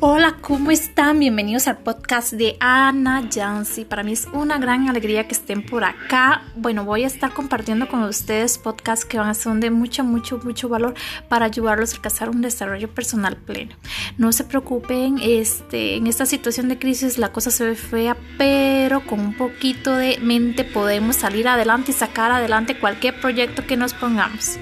Hola, ¿cómo están? Bienvenidos al podcast de Ana Jansi. Para mí es una gran alegría que estén por acá. Bueno, voy a estar compartiendo con ustedes podcasts que van a ser de mucho, mucho, mucho valor para ayudarlos a alcanzar un desarrollo personal pleno. No se preocupen, este, en esta situación de crisis la cosa se ve fea, pero con un poquito de mente podemos salir adelante y sacar adelante cualquier proyecto que nos pongamos.